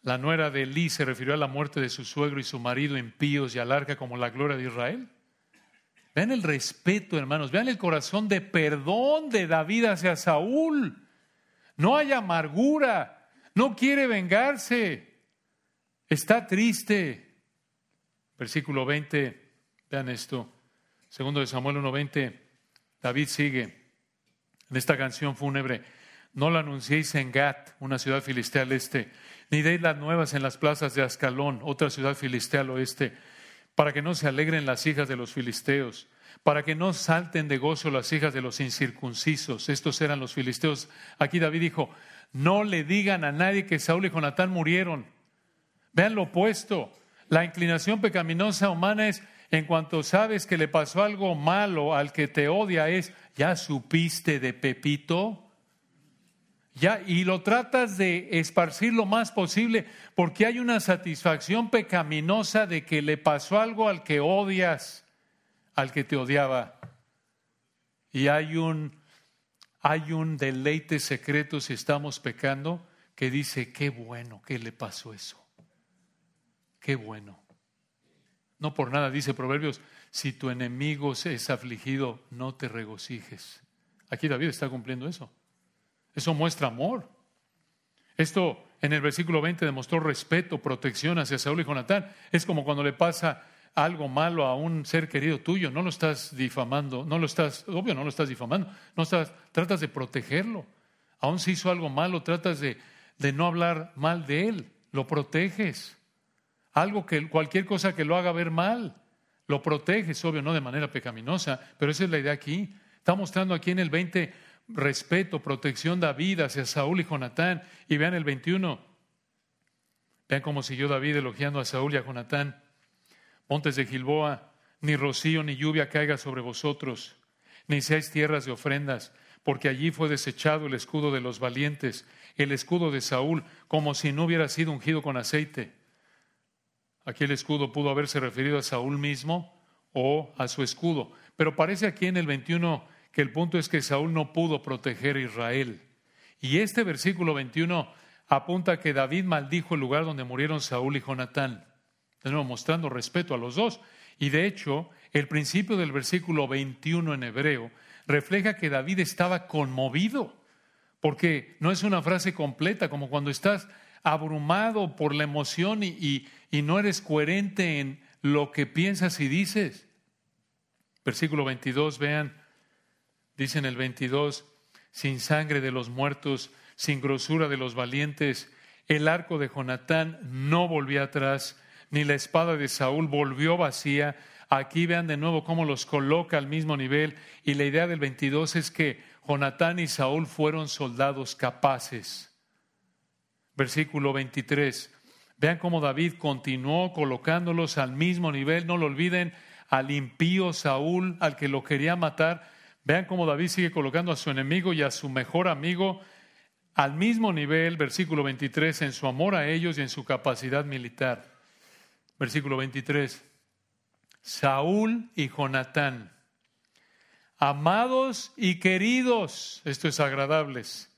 la nuera de Elí se refirió a la muerte de su suegro y su marido impíos y al arca como la gloria de Israel. Vean el respeto, hermanos, vean el corazón de perdón de David hacia Saúl. No hay amargura, no quiere vengarse, está triste. Versículo 20, vean esto. Segundo de Samuel 1:20, David sigue en esta canción fúnebre. No la anunciéis en Gat, una ciudad filistea al este, ni deis las nuevas en las plazas de Ascalón, otra ciudad filistea al oeste, para que no se alegren las hijas de los filisteos, para que no salten de gozo las hijas de los incircuncisos. Estos eran los filisteos. Aquí David dijo, no le digan a nadie que Saúl y Jonatán murieron. Vean lo opuesto. La inclinación pecaminosa humana es, en cuanto sabes que le pasó algo malo al que te odia, es, ¿ya supiste de Pepito? Ya, y lo tratas de esparcir lo más posible porque hay una satisfacción pecaminosa de que le pasó algo al que odias, al que te odiaba. Y hay un, hay un deleite secreto si estamos pecando que dice, qué bueno que le pasó eso. Qué bueno. No por nada dice Proverbios, si tu enemigo es afligido, no te regocijes. Aquí David está cumpliendo eso. Eso muestra amor. Esto en el versículo 20 demostró respeto, protección hacia Saúl y Jonatán. Es como cuando le pasa algo malo a un ser querido tuyo, no lo estás difamando, no lo estás, obvio, no lo estás difamando, no estás, tratas de protegerlo. Aún si hizo algo malo, tratas de, de no hablar mal de él, lo proteges. Algo que cualquier cosa que lo haga ver mal, lo proteges, obvio, no de manera pecaminosa, pero esa es la idea aquí. Está mostrando aquí en el 20 respeto, protección David hacia Saúl y Jonatán. Y vean el 21. Vean cómo siguió David elogiando a Saúl y a Jonatán. Montes de Gilboa, ni rocío ni lluvia caiga sobre vosotros, ni seáis tierras de ofrendas, porque allí fue desechado el escudo de los valientes, el escudo de Saúl, como si no hubiera sido ungido con aceite. Aquí el escudo pudo haberse referido a Saúl mismo o a su escudo, pero parece aquí en el 21 que el punto es que Saúl no pudo proteger a Israel. Y este versículo 21 apunta que David maldijo el lugar donde murieron Saúl y Jonatán, de mostrando respeto a los dos. Y de hecho, el principio del versículo 21 en hebreo refleja que David estaba conmovido, porque no es una frase completa, como cuando estás abrumado por la emoción y, y no eres coherente en lo que piensas y dices. Versículo 22, vean, Dice en el 22, sin sangre de los muertos, sin grosura de los valientes, el arco de Jonatán no volvió atrás, ni la espada de Saúl volvió vacía. Aquí vean de nuevo cómo los coloca al mismo nivel. Y la idea del 22 es que Jonatán y Saúl fueron soldados capaces. Versículo 23. Vean cómo David continuó colocándolos al mismo nivel. No lo olviden, al impío Saúl, al que lo quería matar, Vean cómo David sigue colocando a su enemigo y a su mejor amigo al mismo nivel, versículo 23, en su amor a ellos y en su capacidad militar. Versículo 23. Saúl y Jonatán, amados y queridos, esto es agradables,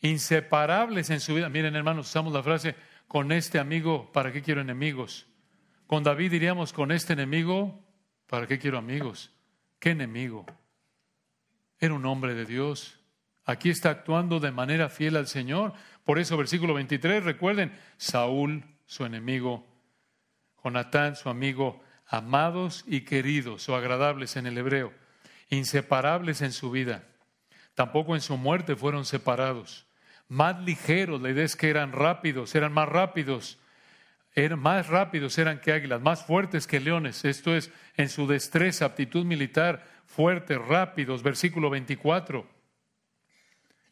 inseparables en su vida. Miren hermanos, usamos la frase, con este amigo, ¿para qué quiero enemigos? Con David diríamos, con este enemigo, ¿para qué quiero amigos? ¿Qué enemigo? Era un hombre de Dios. Aquí está actuando de manera fiel al Señor. Por eso, versículo 23, recuerden, Saúl, su enemigo, Jonatán, su amigo, amados y queridos o agradables en el hebreo, inseparables en su vida. Tampoco en su muerte fueron separados. Más ligeros, la idea es que eran rápidos, eran más rápidos, eran más rápidos eran que águilas, más fuertes que leones. Esto es en su destreza, aptitud militar, fuertes, rápidos. Versículo 24.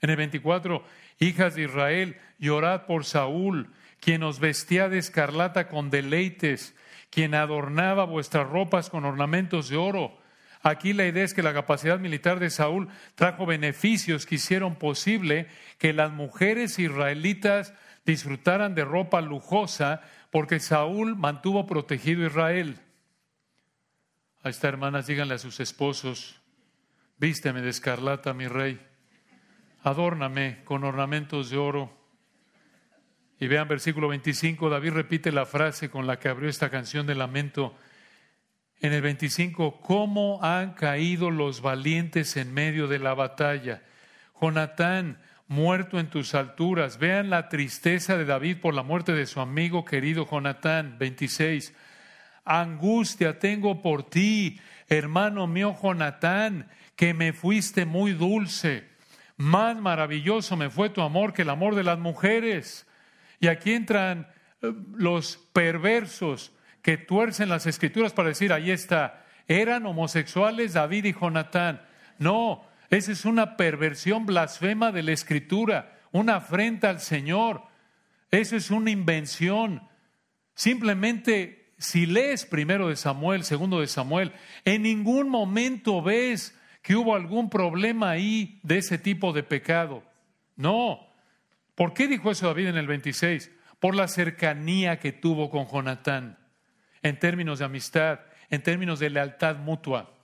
En el 24, hijas de Israel, llorad por Saúl, quien os vestía de escarlata con deleites, quien adornaba vuestras ropas con ornamentos de oro. Aquí la idea es que la capacidad militar de Saúl trajo beneficios que hicieron posible que las mujeres israelitas disfrutaran de ropa lujosa porque Saúl mantuvo protegido a Israel. Ahí está, hermanas, díganle a sus esposos, vísteme de escarlata, mi rey, adórname con ornamentos de oro. Y vean versículo 25, David repite la frase con la que abrió esta canción de lamento. En el 25, ¿cómo han caído los valientes en medio de la batalla? Jonatán, muerto en tus alturas. Vean la tristeza de David por la muerte de su amigo querido Jonatán. 26. Angustia tengo por ti, hermano mío Jonatán, que me fuiste muy dulce. Más maravilloso me fue tu amor que el amor de las mujeres. Y aquí entran eh, los perversos que tuercen las escrituras para decir, ahí está, eran homosexuales David y Jonatán. No, esa es una perversión blasfema de la escritura, una afrenta al Señor. Eso es una invención. Simplemente, si lees primero de Samuel, segundo de Samuel, en ningún momento ves que hubo algún problema ahí de ese tipo de pecado. No. ¿Por qué dijo eso David en el 26? Por la cercanía que tuvo con Jonatán, en términos de amistad, en términos de lealtad mutua.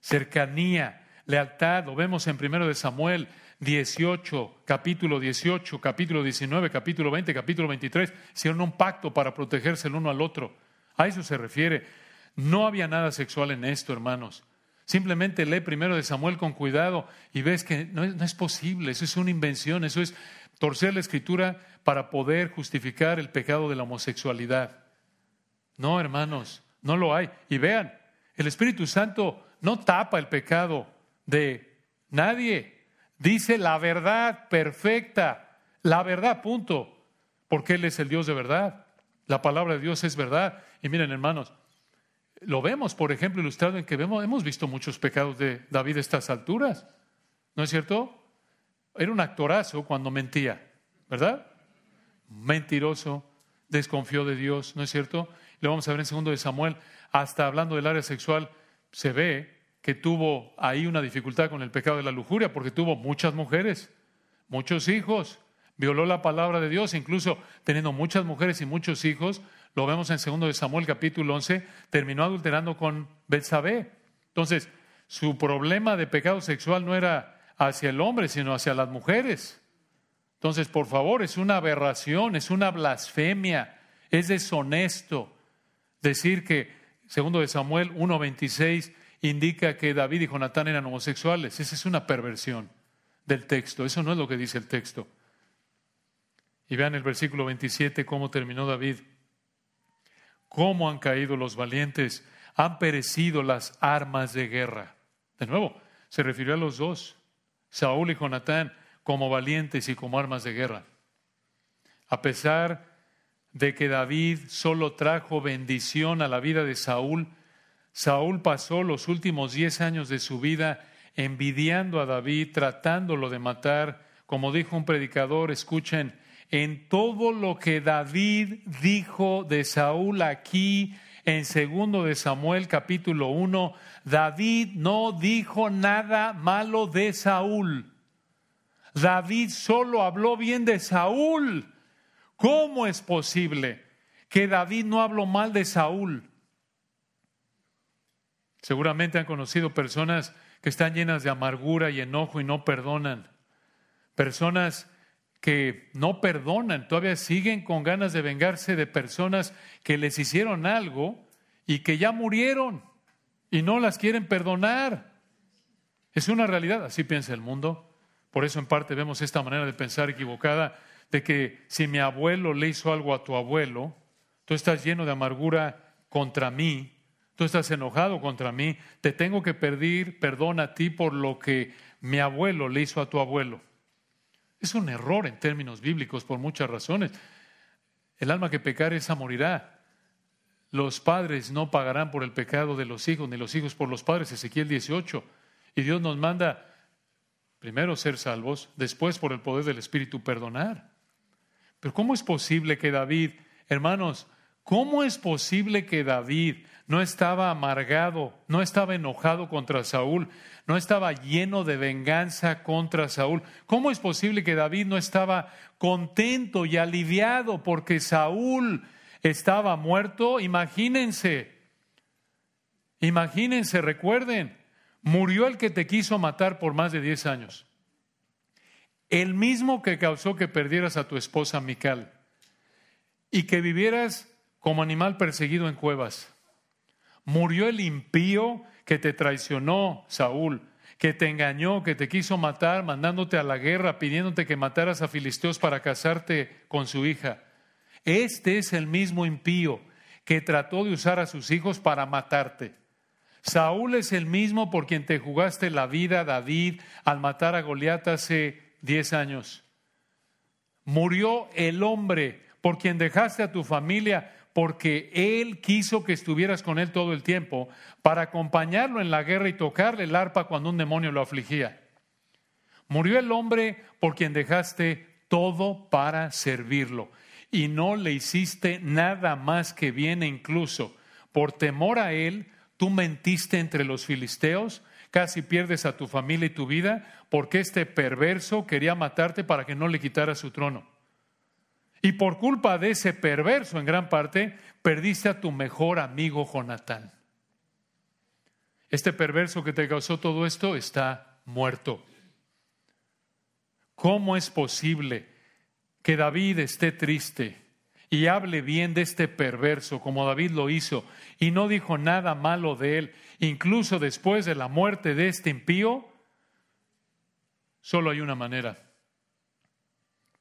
Cercanía, lealtad, lo vemos en primero de Samuel 18, capítulo 18, capítulo 19, capítulo 20, capítulo 23, hicieron un pacto para protegerse el uno al otro. A eso se refiere. No había nada sexual en esto, hermanos. Simplemente lee primero de Samuel con cuidado y ves que no es, no es posible, eso es una invención, eso es torcer la escritura para poder justificar el pecado de la homosexualidad. No, hermanos, no lo hay. Y vean, el Espíritu Santo no tapa el pecado de nadie. Dice la verdad perfecta, la verdad, punto. Porque Él es el Dios de verdad. La palabra de Dios es verdad. Y miren, hermanos, lo vemos, por ejemplo, ilustrado en que vemos, hemos visto muchos pecados de David a estas alturas. ¿No es cierto? Era un actorazo cuando mentía, ¿verdad? Mentiroso, desconfió de Dios, ¿no es cierto? Lo vamos a ver en segundo de Samuel, hasta hablando del área sexual, se ve que tuvo ahí una dificultad con el pecado de la lujuria, porque tuvo muchas mujeres, muchos hijos, violó la palabra de Dios, incluso teniendo muchas mujeres y muchos hijos, lo vemos en segundo de Samuel capítulo 11, terminó adulterando con Betsabé. Entonces, su problema de pecado sexual no era hacia el hombre, sino hacia las mujeres. Entonces, por favor, es una aberración, es una blasfemia, es deshonesto decir que, segundo de Samuel 1.26, indica que David y Jonatán eran homosexuales. Esa es una perversión del texto, eso no es lo que dice el texto. Y vean el versículo 27 cómo terminó David. Cómo han caído los valientes, han perecido las armas de guerra. De nuevo, se refirió a los dos. Saúl y Jonatán como valientes y como armas de guerra. A pesar de que David solo trajo bendición a la vida de Saúl, Saúl pasó los últimos diez años de su vida envidiando a David, tratándolo de matar. Como dijo un predicador, escuchen, en todo lo que David dijo de Saúl aquí en segundo de Samuel capítulo 1, David no dijo nada malo de Saúl. David solo habló bien de Saúl. ¿Cómo es posible que David no habló mal de Saúl? Seguramente han conocido personas que están llenas de amargura y enojo y no perdonan. Personas que no perdonan, todavía siguen con ganas de vengarse de personas que les hicieron algo y que ya murieron y no las quieren perdonar. Es una realidad, así piensa el mundo. Por eso en parte vemos esta manera de pensar equivocada de que si mi abuelo le hizo algo a tu abuelo, tú estás lleno de amargura contra mí, tú estás enojado contra mí, te tengo que pedir perdón a ti por lo que mi abuelo le hizo a tu abuelo. Es un error en términos bíblicos por muchas razones. El alma que pecare, esa morirá. Los padres no pagarán por el pecado de los hijos, ni los hijos por los padres, Ezequiel 18. Y Dios nos manda primero ser salvos, después por el poder del Espíritu perdonar. Pero ¿cómo es posible que David, hermanos, ¿Cómo es posible que David no estaba amargado, no estaba enojado contra Saúl, no estaba lleno de venganza contra Saúl? ¿Cómo es posible que David no estaba contento y aliviado porque Saúl estaba muerto? Imagínense, imagínense, recuerden, murió el que te quiso matar por más de 10 años. El mismo que causó que perdieras a tu esposa Mical y que vivieras como animal perseguido en cuevas. Murió el impío que te traicionó, Saúl, que te engañó, que te quiso matar, mandándote a la guerra, pidiéndote que mataras a filisteos para casarte con su hija. Este es el mismo impío que trató de usar a sus hijos para matarte. Saúl es el mismo por quien te jugaste la vida, David, al matar a Goliat hace diez años. Murió el hombre por quien dejaste a tu familia, porque Él quiso que estuvieras con Él todo el tiempo para acompañarlo en la guerra y tocarle el arpa cuando un demonio lo afligía. Murió el hombre por quien dejaste todo para servirlo y no le hiciste nada más que bien e incluso por temor a Él, tú mentiste entre los filisteos, casi pierdes a tu familia y tu vida porque este perverso quería matarte para que no le quitara su trono. Y por culpa de ese perverso, en gran parte, perdiste a tu mejor amigo Jonatán. Este perverso que te causó todo esto está muerto. ¿Cómo es posible que David esté triste y hable bien de este perverso como David lo hizo y no dijo nada malo de él, incluso después de la muerte de este impío? Solo hay una manera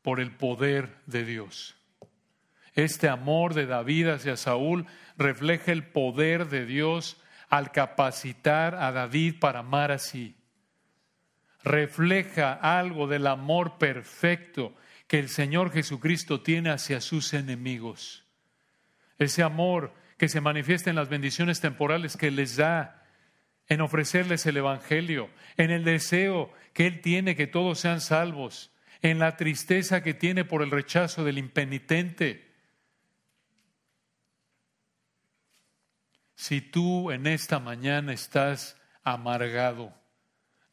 por el poder de Dios. Este amor de David hacia Saúl refleja el poder de Dios al capacitar a David para amar así. Refleja algo del amor perfecto que el Señor Jesucristo tiene hacia sus enemigos. Ese amor que se manifiesta en las bendiciones temporales que les da, en ofrecerles el Evangelio, en el deseo que Él tiene que todos sean salvos, en la tristeza que tiene por el rechazo del impenitente. Si tú en esta mañana estás amargado,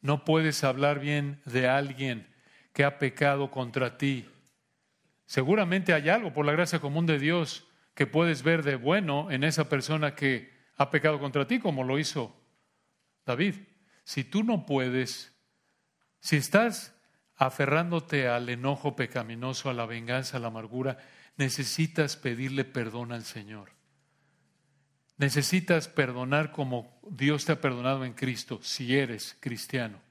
no puedes hablar bien de alguien que ha pecado contra ti. Seguramente hay algo por la gracia común de Dios que puedes ver de bueno en esa persona que ha pecado contra ti, como lo hizo David. Si tú no puedes, si estás aferrándote al enojo pecaminoso, a la venganza, a la amargura, necesitas pedirle perdón al Señor. Necesitas perdonar como Dios te ha perdonado en Cristo, si eres cristiano.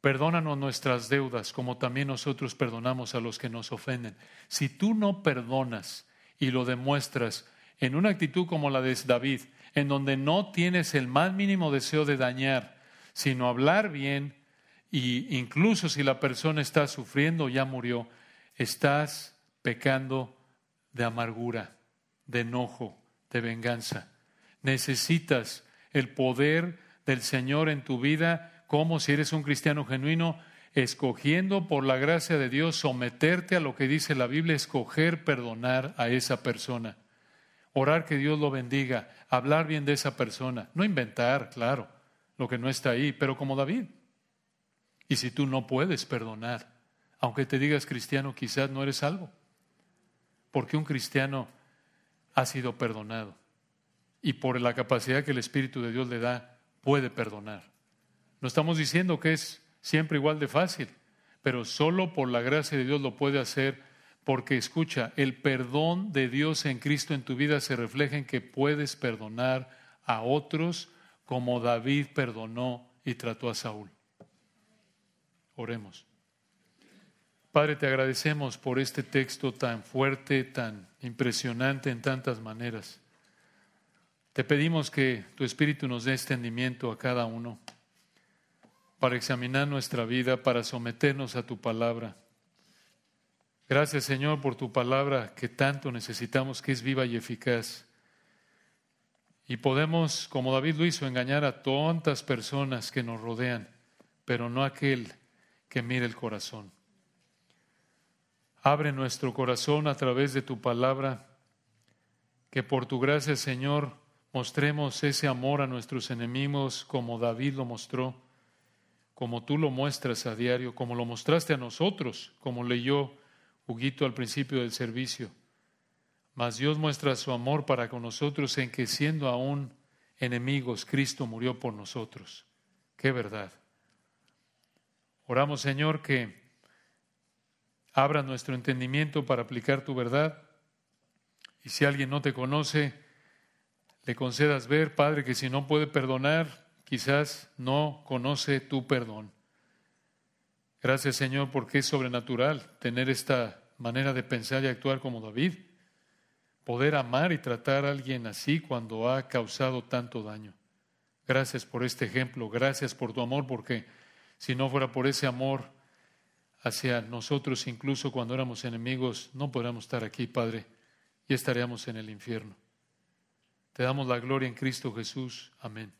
Perdónanos nuestras deudas como también nosotros perdonamos a los que nos ofenden. Si tú no perdonas y lo demuestras en una actitud como la de David, en donde no tienes el más mínimo deseo de dañar, sino hablar bien, y incluso si la persona está sufriendo ya murió, estás pecando de amargura, de enojo, de venganza. Necesitas el poder del Señor en tu vida, como si eres un cristiano genuino, escogiendo por la gracia de Dios someterte a lo que dice la Biblia, escoger perdonar a esa persona, orar que Dios lo bendiga, hablar bien de esa persona, no inventar, claro, lo que no está ahí, pero como David. Y si tú no puedes perdonar, aunque te digas cristiano, quizás no eres salvo. Porque un cristiano ha sido perdonado. Y por la capacidad que el Espíritu de Dios le da, puede perdonar. No estamos diciendo que es siempre igual de fácil, pero solo por la gracia de Dios lo puede hacer porque escucha, el perdón de Dios en Cristo en tu vida se refleja en que puedes perdonar a otros como David perdonó y trató a Saúl. Oremos. Padre, te agradecemos por este texto tan fuerte, tan impresionante en tantas maneras. Te pedimos que tu Espíritu nos dé extendimiento a cada uno para examinar nuestra vida, para someternos a tu palabra. Gracias Señor por tu palabra que tanto necesitamos, que es viva y eficaz. Y podemos, como David lo hizo, engañar a tantas personas que nos rodean, pero no aquel que mire el corazón. Abre nuestro corazón a través de tu palabra Que por tu gracia, Señor, mostremos ese amor a nuestros enemigos como David lo mostró, como tú lo muestras a diario, como lo mostraste a nosotros, como leyó Huguito al principio del servicio. Mas Dios muestra su amor para con nosotros en que siendo aún enemigos, Cristo murió por nosotros. Qué verdad. Oramos, Señor, que abra nuestro entendimiento para aplicar tu verdad. Y si alguien no te conoce, le concedas ver, Padre, que si no puede perdonar, quizás no conoce tu perdón. Gracias, Señor, porque es sobrenatural tener esta manera de pensar y actuar como David. Poder amar y tratar a alguien así cuando ha causado tanto daño. Gracias por este ejemplo, gracias por tu amor, porque si no fuera por ese amor hacia nosotros, incluso cuando éramos enemigos, no podríamos estar aquí, Padre, y estaríamos en el infierno. Te damos la gloria en Cristo Jesús. Amén.